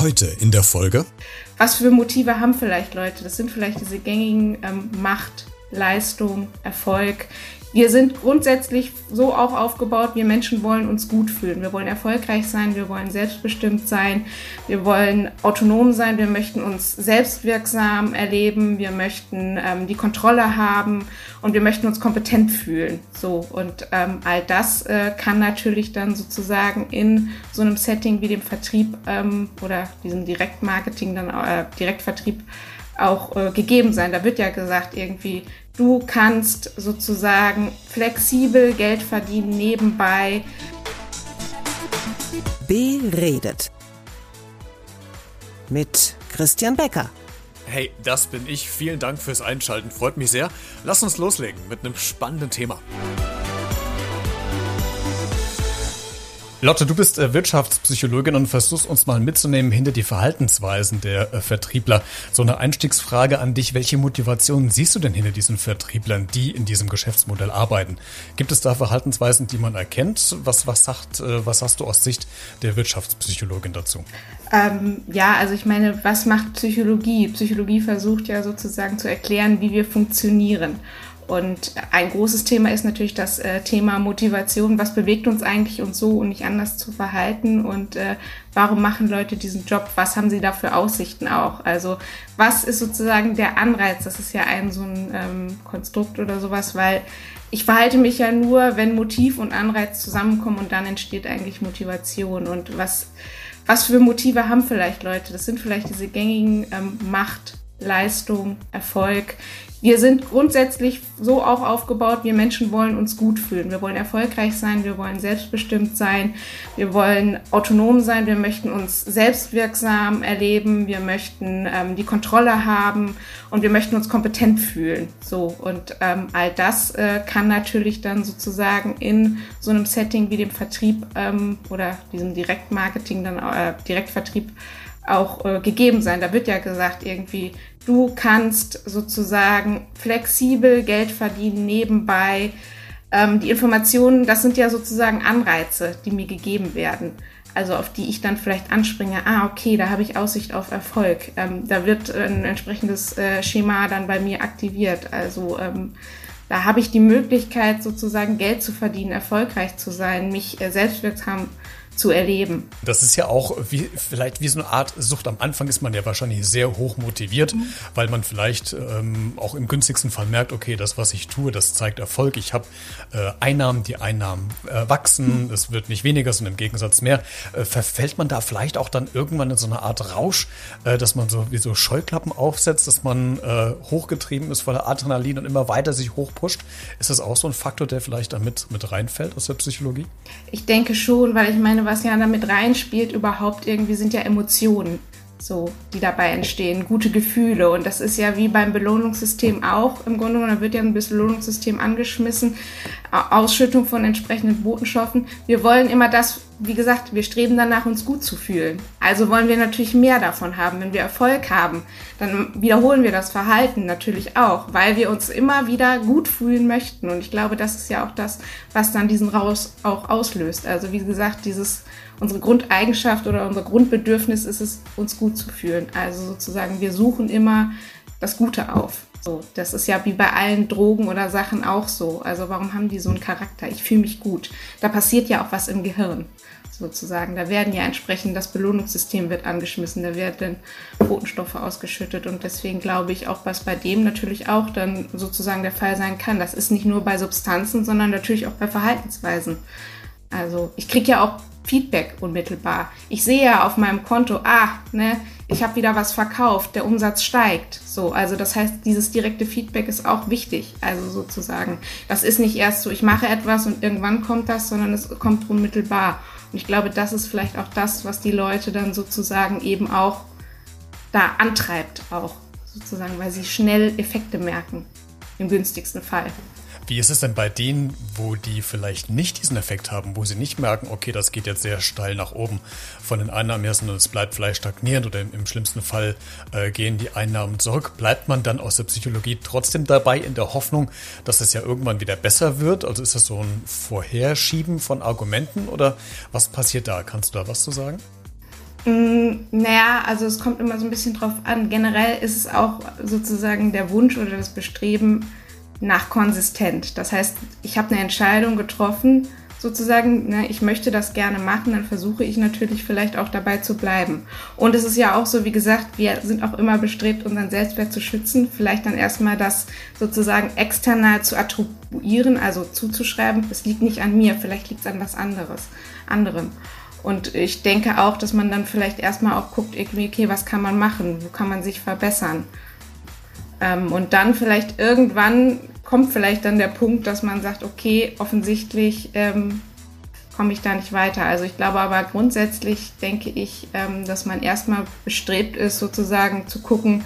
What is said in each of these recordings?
Heute in der Folge. Was für Motive haben vielleicht Leute? Das sind vielleicht diese gängigen ähm, Macht, Leistung, Erfolg. Wir sind grundsätzlich so auch aufgebaut, wir Menschen wollen uns gut fühlen. Wir wollen erfolgreich sein, wir wollen selbstbestimmt sein, wir wollen autonom sein, wir möchten uns selbstwirksam erleben, wir möchten ähm, die Kontrolle haben und wir möchten uns kompetent fühlen. So und ähm, all das äh, kann natürlich dann sozusagen in so einem Setting wie dem Vertrieb ähm, oder diesem Direktmarketing, dann äh, Direktvertrieb auch äh, gegeben sein. Da wird ja gesagt, irgendwie, du kannst sozusagen flexibel Geld verdienen nebenbei. Beredet. Mit Christian Becker. Hey, das bin ich. Vielen Dank fürs Einschalten. Freut mich sehr. Lass uns loslegen mit einem spannenden Thema. Lotte, du bist äh, Wirtschaftspsychologin und versuchst uns mal mitzunehmen hinter die Verhaltensweisen der äh, Vertriebler. So eine Einstiegsfrage an dich. Welche Motivationen siehst du denn hinter diesen Vertrieblern, die in diesem Geschäftsmodell arbeiten? Gibt es da Verhaltensweisen, die man erkennt? Was, was, sagt, äh, was hast du aus Sicht der Wirtschaftspsychologin dazu? Ähm, ja, also ich meine, was macht Psychologie? Psychologie versucht ja sozusagen zu erklären, wie wir funktionieren. Und ein großes Thema ist natürlich das äh, Thema Motivation. Was bewegt uns eigentlich, uns so und nicht anders zu verhalten? Und äh, warum machen Leute diesen Job? Was haben sie da für Aussichten auch? Also was ist sozusagen der Anreiz? Das ist ja ein so ein ähm, Konstrukt oder sowas, weil ich verhalte mich ja nur, wenn Motiv und Anreiz zusammenkommen und dann entsteht eigentlich Motivation. Und was, was für Motive haben vielleicht Leute? Das sind vielleicht diese gängigen ähm, Macht, Leistung, Erfolg, wir sind grundsätzlich so auch aufgebaut, wir Menschen wollen uns gut fühlen. Wir wollen erfolgreich sein, wir wollen selbstbestimmt sein, wir wollen autonom sein, wir möchten uns selbstwirksam erleben, wir möchten ähm, die Kontrolle haben und wir möchten uns kompetent fühlen. So und ähm, all das äh, kann natürlich dann sozusagen in so einem Setting wie dem Vertrieb ähm, oder diesem Direktmarketing, dann äh, Direktvertrieb auch äh, gegeben sein. Da wird ja gesagt, irgendwie, du kannst sozusagen flexibel Geld verdienen nebenbei. Ähm, die Informationen, das sind ja sozusagen Anreize, die mir gegeben werden. Also auf die ich dann vielleicht anspringe, ah, okay, da habe ich Aussicht auf Erfolg. Ähm, da wird ein entsprechendes äh, Schema dann bei mir aktiviert. Also ähm, da habe ich die Möglichkeit, sozusagen Geld zu verdienen, erfolgreich zu sein, mich äh, selbstwirksam zu erleben. Das ist ja auch wie, vielleicht wie so eine Art Sucht. Am Anfang ist man ja wahrscheinlich sehr hoch motiviert, mhm. weil man vielleicht ähm, auch im günstigsten Fall merkt, okay, das, was ich tue, das zeigt Erfolg. Ich habe äh, Einnahmen, die Einnahmen äh, wachsen, mhm. es wird nicht weniger, sondern im Gegensatz mehr. Äh, verfällt man da vielleicht auch dann irgendwann in so eine Art Rausch, äh, dass man so wie so Scheuklappen aufsetzt, dass man äh, hochgetrieben ist voller Adrenalin und immer weiter sich hochpusht? Ist das auch so ein Faktor, der vielleicht da mit, mit reinfällt aus der Psychologie? Ich denke schon, weil ich meine, was ja damit reinspielt überhaupt irgendwie sind ja Emotionen so, die dabei entstehen, gute Gefühle. Und das ist ja wie beim Belohnungssystem auch im Grunde genommen, da wird ja ein Belohnungssystem angeschmissen, Ausschüttung von entsprechenden Botenstoffen. Wir wollen immer das, wie gesagt, wir streben danach, uns gut zu fühlen. Also wollen wir natürlich mehr davon haben. Wenn wir Erfolg haben, dann wiederholen wir das Verhalten natürlich auch, weil wir uns immer wieder gut fühlen möchten. Und ich glaube, das ist ja auch das, was dann diesen Raus auch auslöst. Also wie gesagt, dieses unsere Grundeigenschaft oder unser Grundbedürfnis ist es, uns gut zu fühlen. Also sozusagen, wir suchen immer das Gute auf. So, das ist ja wie bei allen Drogen oder Sachen auch so. Also warum haben die so einen Charakter? Ich fühle mich gut. Da passiert ja auch was im Gehirn sozusagen. Da werden ja entsprechend das Belohnungssystem wird angeschmissen, da werden Botenstoffe ausgeschüttet und deswegen glaube ich auch, was bei dem natürlich auch dann sozusagen der Fall sein kann. Das ist nicht nur bei Substanzen, sondern natürlich auch bei Verhaltensweisen. Also ich kriege ja auch Feedback unmittelbar. Ich sehe ja auf meinem Konto, ah, ne, ich habe wieder was verkauft, der Umsatz steigt. So, also das heißt, dieses direkte Feedback ist auch wichtig. Also sozusagen, das ist nicht erst so, ich mache etwas und irgendwann kommt das, sondern es kommt unmittelbar. Und ich glaube, das ist vielleicht auch das, was die Leute dann sozusagen eben auch da antreibt, auch sozusagen, weil sie schnell Effekte merken, im günstigsten Fall. Wie ist es denn bei denen, wo die vielleicht nicht diesen Effekt haben, wo sie nicht merken, okay, das geht jetzt sehr steil nach oben von den Einnahmen her, sondern es bleibt vielleicht stagnierend oder im, im schlimmsten Fall äh, gehen die Einnahmen zurück. Bleibt man dann aus der Psychologie trotzdem dabei in der Hoffnung, dass es ja irgendwann wieder besser wird? Also ist das so ein Vorherschieben von Argumenten oder was passiert da? Kannst du da was zu sagen? Mm, naja, also es kommt immer so ein bisschen drauf an. Generell ist es auch sozusagen der Wunsch oder das Bestreben nach konsistent. Das heißt, ich habe eine Entscheidung getroffen, sozusagen, ne, ich möchte das gerne machen, dann versuche ich natürlich vielleicht auch dabei zu bleiben. Und es ist ja auch so, wie gesagt, wir sind auch immer bestrebt, unseren Selbstwert zu schützen, vielleicht dann erstmal das sozusagen external zu attribuieren, also zuzuschreiben, es liegt nicht an mir, vielleicht liegt es an was anderes, anderem. Und ich denke auch, dass man dann vielleicht erstmal auch guckt, irgendwie, okay, was kann man machen, wo kann man sich verbessern. Ähm, und dann vielleicht irgendwann kommt vielleicht dann der Punkt, dass man sagt, okay, offensichtlich ähm, komme ich da nicht weiter. Also ich glaube aber grundsätzlich denke ich, ähm, dass man erstmal bestrebt ist, sozusagen zu gucken,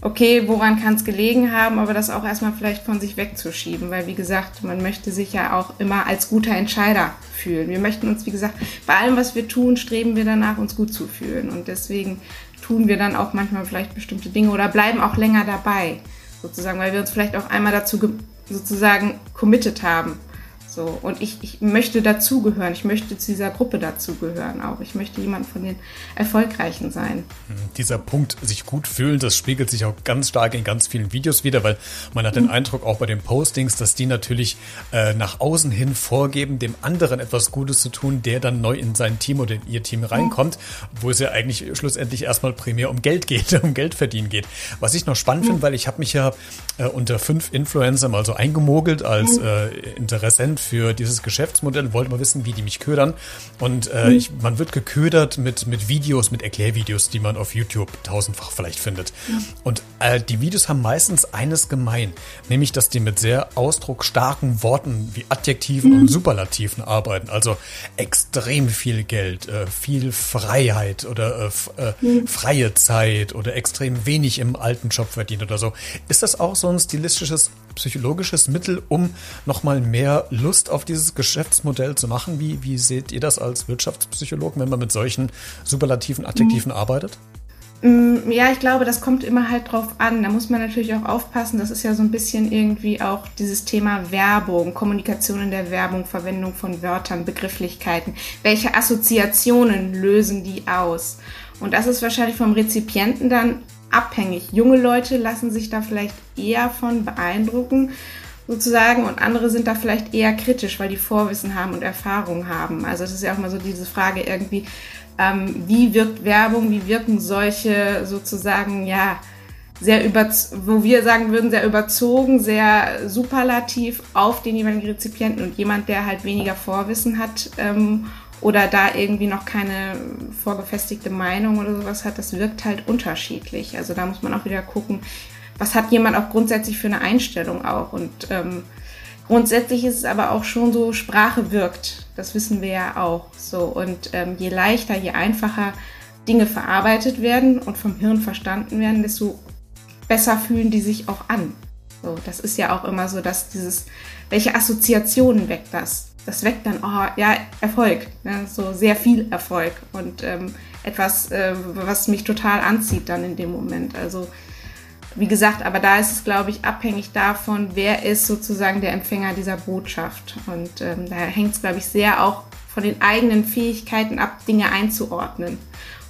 okay, woran kann es gelegen haben, aber das auch erstmal vielleicht von sich wegzuschieben, weil wie gesagt, man möchte sich ja auch immer als guter Entscheider fühlen. Wir möchten uns, wie gesagt, bei allem, was wir tun, streben wir danach, uns gut zu fühlen und deswegen tun wir dann auch manchmal vielleicht bestimmte Dinge oder bleiben auch länger dabei, sozusagen, weil wir uns vielleicht auch einmal dazu sozusagen committed haben. So, und ich, ich möchte dazugehören, ich möchte zu dieser Gruppe dazugehören auch. Ich möchte jemand von den Erfolgreichen sein. Hm, dieser Punkt, sich gut fühlen, das spiegelt sich auch ganz stark in ganz vielen Videos wieder, weil man hat den mhm. Eindruck auch bei den Postings, dass die natürlich äh, nach außen hin vorgeben, dem anderen etwas Gutes zu tun, der dann neu in sein Team oder in ihr Team reinkommt, mhm. wo es ja eigentlich schlussendlich erstmal primär um Geld geht, um Geld verdienen geht. Was ich noch spannend mhm. finde, weil ich habe mich ja äh, unter fünf Influencer mal so eingemogelt als mhm. äh, Interessent für dieses Geschäftsmodell, wollte mal wissen, wie die mich ködern. Und äh, mhm. ich, man wird geködert mit, mit Videos, mit Erklärvideos, die man auf YouTube tausendfach vielleicht findet. Mhm. Und äh, die Videos haben meistens eines gemein, nämlich, dass die mit sehr ausdrucksstarken Worten wie Adjektiven mhm. und Superlativen arbeiten. Also extrem viel Geld, äh, viel Freiheit oder äh, äh mhm. freie Zeit oder extrem wenig im alten Job verdient oder so. Ist das auch so ein stilistisches psychologisches Mittel, um nochmal mehr Lust auf dieses Geschäftsmodell zu machen? Wie, wie seht ihr das als Wirtschaftspsychologen, wenn man mit solchen superlativen Adjektiven mhm. arbeitet? Mm, ja, ich glaube, das kommt immer halt drauf an. Da muss man natürlich auch aufpassen. Das ist ja so ein bisschen irgendwie auch dieses Thema Werbung, Kommunikation in der Werbung, Verwendung von Wörtern, Begrifflichkeiten. Welche Assoziationen lösen die aus? Und das ist wahrscheinlich vom Rezipienten dann abhängig. Junge Leute lassen sich da vielleicht eher von beeindrucken, sozusagen, und andere sind da vielleicht eher kritisch, weil die Vorwissen haben und Erfahrung haben. Also das ist ja auch mal so diese Frage irgendwie, ähm, wie wirkt Werbung, wie wirken solche sozusagen, ja, sehr über, wo wir sagen würden, sehr überzogen, sehr superlativ auf den jeweiligen Rezipienten und jemand, der halt weniger Vorwissen hat ähm, oder da irgendwie noch keine vorgefestigte Meinung oder sowas hat, das wirkt halt unterschiedlich. Also da muss man auch wieder gucken, was hat jemand auch grundsätzlich für eine Einstellung auch. Und ähm, grundsätzlich ist es aber auch schon so, Sprache wirkt. Das wissen wir ja auch so. Und ähm, je leichter, je einfacher Dinge verarbeitet werden und vom Hirn verstanden werden, desto besser fühlen die sich auch an. So, das ist ja auch immer so, dass dieses, welche Assoziationen weckt das? Das weckt dann, oh, ja, Erfolg, ne? so sehr viel Erfolg und ähm, etwas, äh, was mich total anzieht dann in dem Moment. Also, wie gesagt, aber da ist es, glaube ich, abhängig davon, wer ist sozusagen der Empfänger dieser Botschaft. Und ähm, da hängt es, glaube ich, sehr auch von den eigenen Fähigkeiten ab, Dinge einzuordnen.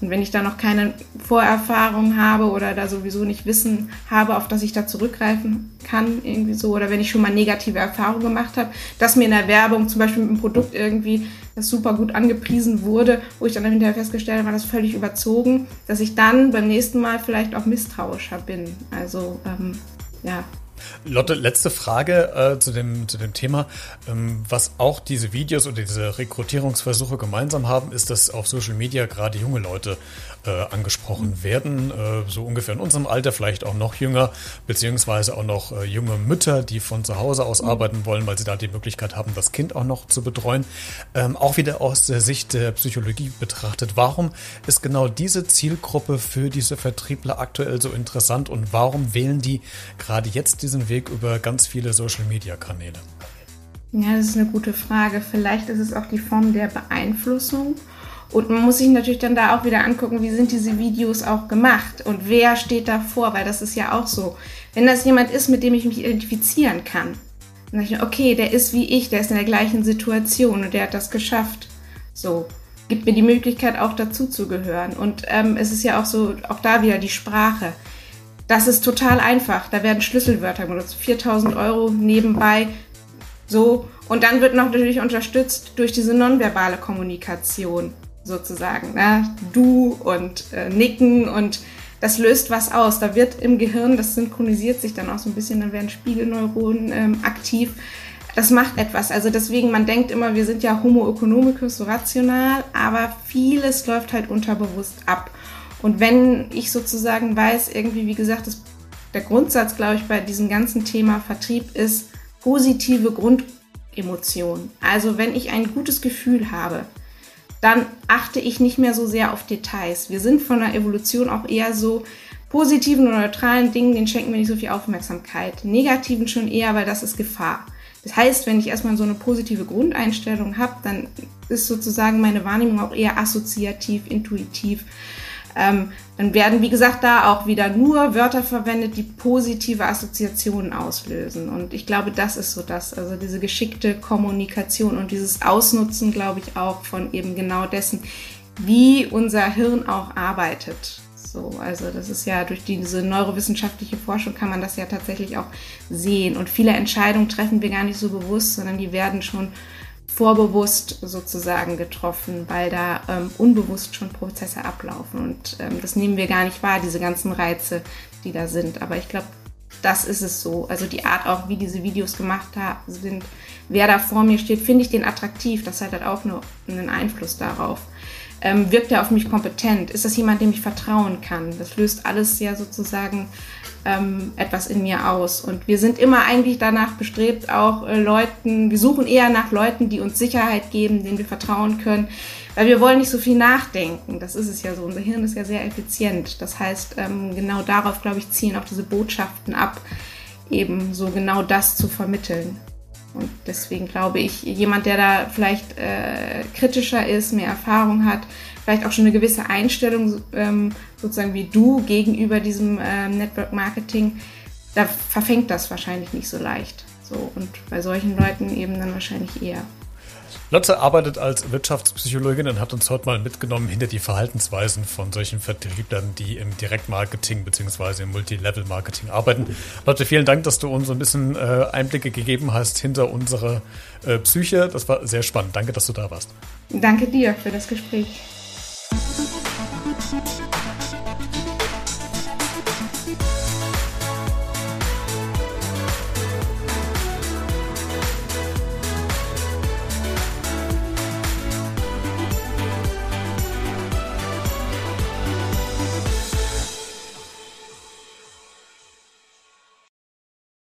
Und wenn ich da noch keine Vorerfahrung habe oder da sowieso nicht Wissen habe, auf das ich da zurückgreifen kann, irgendwie so, oder wenn ich schon mal negative Erfahrungen gemacht habe, dass mir in der Werbung zum Beispiel mit einem Produkt irgendwie das super gut angepriesen wurde, wo ich dann hinterher festgestellt habe, war das völlig überzogen, dass ich dann beim nächsten Mal vielleicht auch misstrauischer bin. Also ähm, ja, Lotte, letzte Frage äh, zu, dem, zu dem Thema. Ähm, was auch diese Videos oder diese Rekrutierungsversuche gemeinsam haben, ist, dass auf Social Media gerade junge Leute äh, angesprochen werden, äh, so ungefähr in unserem Alter, vielleicht auch noch jünger, beziehungsweise auch noch äh, junge Mütter, die von zu Hause aus arbeiten wollen, weil sie da die Möglichkeit haben, das Kind auch noch zu betreuen. Ähm, auch wieder aus der Sicht der Psychologie betrachtet. Warum ist genau diese Zielgruppe für diese Vertriebler aktuell so interessant und warum wählen die gerade jetzt diesen Weg über ganz viele Social-Media-Kanäle? Ja, das ist eine gute Frage. Vielleicht ist es auch die Form der Beeinflussung und man muss sich natürlich dann da auch wieder angucken, wie sind diese Videos auch gemacht und wer steht davor, weil das ist ja auch so. Wenn das jemand ist, mit dem ich mich identifizieren kann, dann sage ich, okay, der ist wie ich, der ist in der gleichen Situation und der hat das geschafft. So. gibt mir die Möglichkeit auch dazu zu gehören. Und ähm, es ist ja auch so, auch da wieder die Sprache. Das ist total einfach. Da werden Schlüsselwörter benutzt. 4000 Euro nebenbei. So. Und dann wird noch natürlich unterstützt durch diese nonverbale Kommunikation sozusagen. Ne? Du und äh, Nicken und das löst was aus. Da wird im Gehirn, das synchronisiert sich dann auch so ein bisschen, dann werden Spiegelneuronen ähm, aktiv. Das macht etwas. Also deswegen, man denkt immer, wir sind ja Homo economicus, so rational, aber vieles läuft halt unterbewusst ab. Und wenn ich sozusagen weiß, irgendwie, wie gesagt, das, der Grundsatz, glaube ich, bei diesem ganzen Thema Vertrieb ist positive Grundemotionen. Also wenn ich ein gutes Gefühl habe, dann achte ich nicht mehr so sehr auf Details. Wir sind von der Evolution auch eher so positiven oder neutralen Dingen, denen schenken wir nicht so viel Aufmerksamkeit. Negativen schon eher, weil das ist Gefahr. Das heißt, wenn ich erstmal so eine positive Grundeinstellung habe, dann ist sozusagen meine Wahrnehmung auch eher assoziativ, intuitiv ähm, dann werden, wie gesagt, da auch wieder nur Wörter verwendet, die positive Assoziationen auslösen. Und ich glaube, das ist so das, also diese geschickte Kommunikation und dieses Ausnutzen, glaube ich, auch von eben genau dessen, wie unser Hirn auch arbeitet. So, also das ist ja durch diese neurowissenschaftliche Forschung kann man das ja tatsächlich auch sehen. Und viele Entscheidungen treffen wir gar nicht so bewusst, sondern die werden schon vorbewusst sozusagen getroffen, weil da ähm, unbewusst schon Prozesse ablaufen und ähm, das nehmen wir gar nicht wahr, diese ganzen Reize, die da sind. Aber ich glaube, das ist es so. Also die Art auch, wie diese Videos gemacht sind, wer da vor mir steht, finde ich den attraktiv. Das hat halt auch nur einen Einfluss darauf. Ähm, wirkt er auf mich kompetent? Ist das jemand, dem ich vertrauen kann? Das löst alles ja sozusagen ähm, etwas in mir aus. Und wir sind immer eigentlich danach bestrebt, auch äh, Leuten, wir suchen eher nach Leuten, die uns Sicherheit geben, denen wir vertrauen können, weil wir wollen nicht so viel nachdenken. Das ist es ja so. Unser Hirn ist ja sehr effizient. Das heißt, ähm, genau darauf, glaube ich, ziehen auch diese Botschaften ab, eben so genau das zu vermitteln. Und deswegen glaube ich, jemand, der da vielleicht äh, kritischer ist, mehr Erfahrung hat, vielleicht auch schon eine gewisse Einstellung ähm, sozusagen wie du gegenüber diesem ähm, Network Marketing, da verfängt das wahrscheinlich nicht so leicht. So, und bei solchen Leuten eben dann wahrscheinlich eher. Lotte arbeitet als Wirtschaftspsychologin und hat uns heute mal mitgenommen hinter die Verhaltensweisen von solchen Vertrieblern, die im Direktmarketing bzw. im Multilevel-Marketing arbeiten. Lotte, vielen Dank, dass du uns so ein bisschen äh, Einblicke gegeben hast hinter unsere äh, Psyche. Das war sehr spannend. Danke, dass du da warst. Danke dir für das Gespräch.